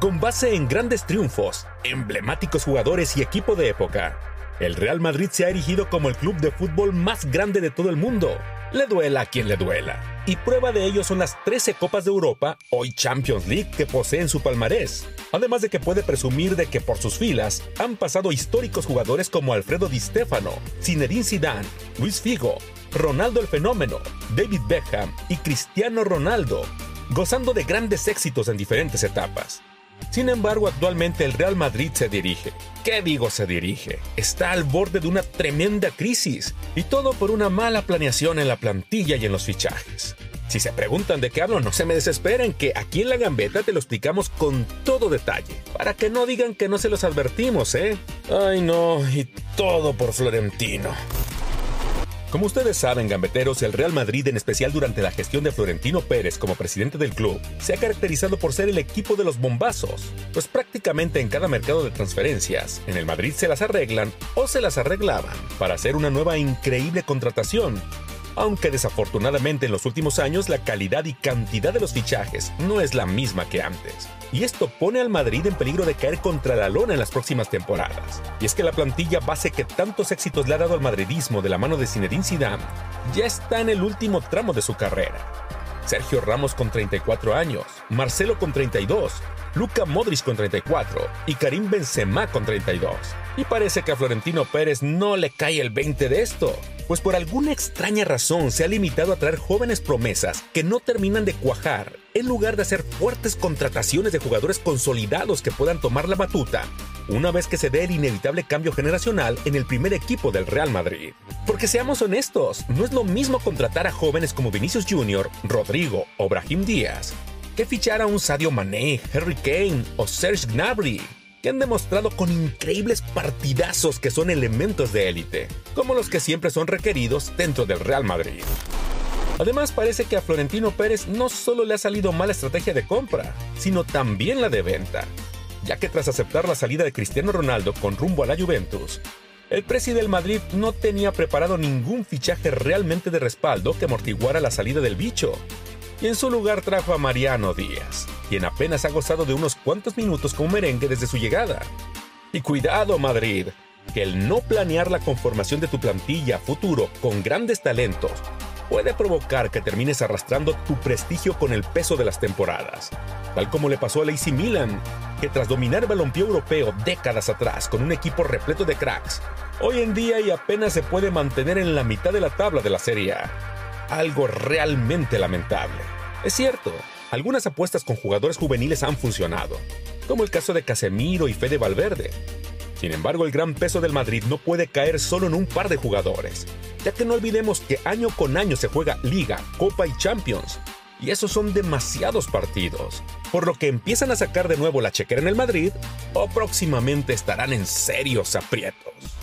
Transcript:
Con base en grandes triunfos, emblemáticos jugadores y equipo de época, el Real Madrid se ha erigido como el club de fútbol más grande de todo el mundo. Le duela a quien le duela. Y prueba de ello son las 13 Copas de Europa, hoy Champions League, que posee en su palmarés. Además de que puede presumir de que por sus filas han pasado históricos jugadores como Alfredo Di Stefano, Zinedine Zidane, Luis Figo, Ronaldo el Fenómeno, David Beckham y Cristiano Ronaldo, gozando de grandes éxitos en diferentes etapas. Sin embargo, actualmente el Real Madrid se dirige. ¿Qué digo se dirige? Está al borde de una tremenda crisis y todo por una mala planeación en la plantilla y en los fichajes. Si se preguntan de qué hablo, no se me desesperen, que aquí en la gambeta te lo explicamos con todo detalle, para que no digan que no se los advertimos, ¿eh? Ay no, y todo por Florentino. Como ustedes saben, gambeteros, el Real Madrid, en especial durante la gestión de Florentino Pérez como presidente del club, se ha caracterizado por ser el equipo de los bombazos, pues prácticamente en cada mercado de transferencias, en el Madrid se las arreglan o se las arreglaban para hacer una nueva increíble contratación, aunque desafortunadamente en los últimos años la calidad y cantidad de los fichajes no es la misma que antes. Y esto pone al Madrid en peligro de caer contra la lona en las próximas temporadas. Y es que la plantilla base que tantos éxitos le ha dado al madridismo de la mano de Zinedine Zidane ya está en el último tramo de su carrera. Sergio Ramos con 34 años, Marcelo con 32, Luca Modric con 34 y Karim Benzema con 32. Y parece que a Florentino Pérez no le cae el 20 de esto, pues por alguna extraña razón se ha limitado a traer jóvenes promesas que no terminan de cuajar, en lugar de hacer fuertes contrataciones de jugadores consolidados que puedan tomar la batuta una vez que se dé el inevitable cambio generacional en el primer equipo del Real Madrid. Porque seamos honestos, no es lo mismo contratar a jóvenes como Vinicius Jr., Rodrigo o Brahim Díaz, que fichar a un Sadio Mané, Harry Kane o Serge Gnabry, que han demostrado con increíbles partidazos que son elementos de élite, como los que siempre son requeridos dentro del Real Madrid. Además, parece que a Florentino Pérez no solo le ha salido mala estrategia de compra, sino también la de venta, ya que tras aceptar la salida de Cristiano Ronaldo con rumbo a la Juventus, el presidente del Madrid no tenía preparado ningún fichaje realmente de respaldo que amortiguara la salida del bicho, y en su lugar trajo a Mariano Díaz, quien apenas ha gozado de unos cuantos minutos como merengue desde su llegada. Y cuidado Madrid, que el no planear la conformación de tu plantilla futuro con grandes talentos puede provocar que termines arrastrando tu prestigio con el peso de las temporadas, tal como le pasó al AC Milan, que tras dominar el balompié europeo décadas atrás con un equipo repleto de cracks, hoy en día y apenas se puede mantener en la mitad de la tabla de la Serie A. Algo realmente lamentable. Es cierto, algunas apuestas con jugadores juveniles han funcionado, como el caso de Casemiro y Fede Valverde, sin embargo, el gran peso del Madrid no puede caer solo en un par de jugadores, ya que no olvidemos que año con año se juega Liga, Copa y Champions, y esos son demasiados partidos, por lo que empiezan a sacar de nuevo la chequera en el Madrid o próximamente estarán en serios aprietos.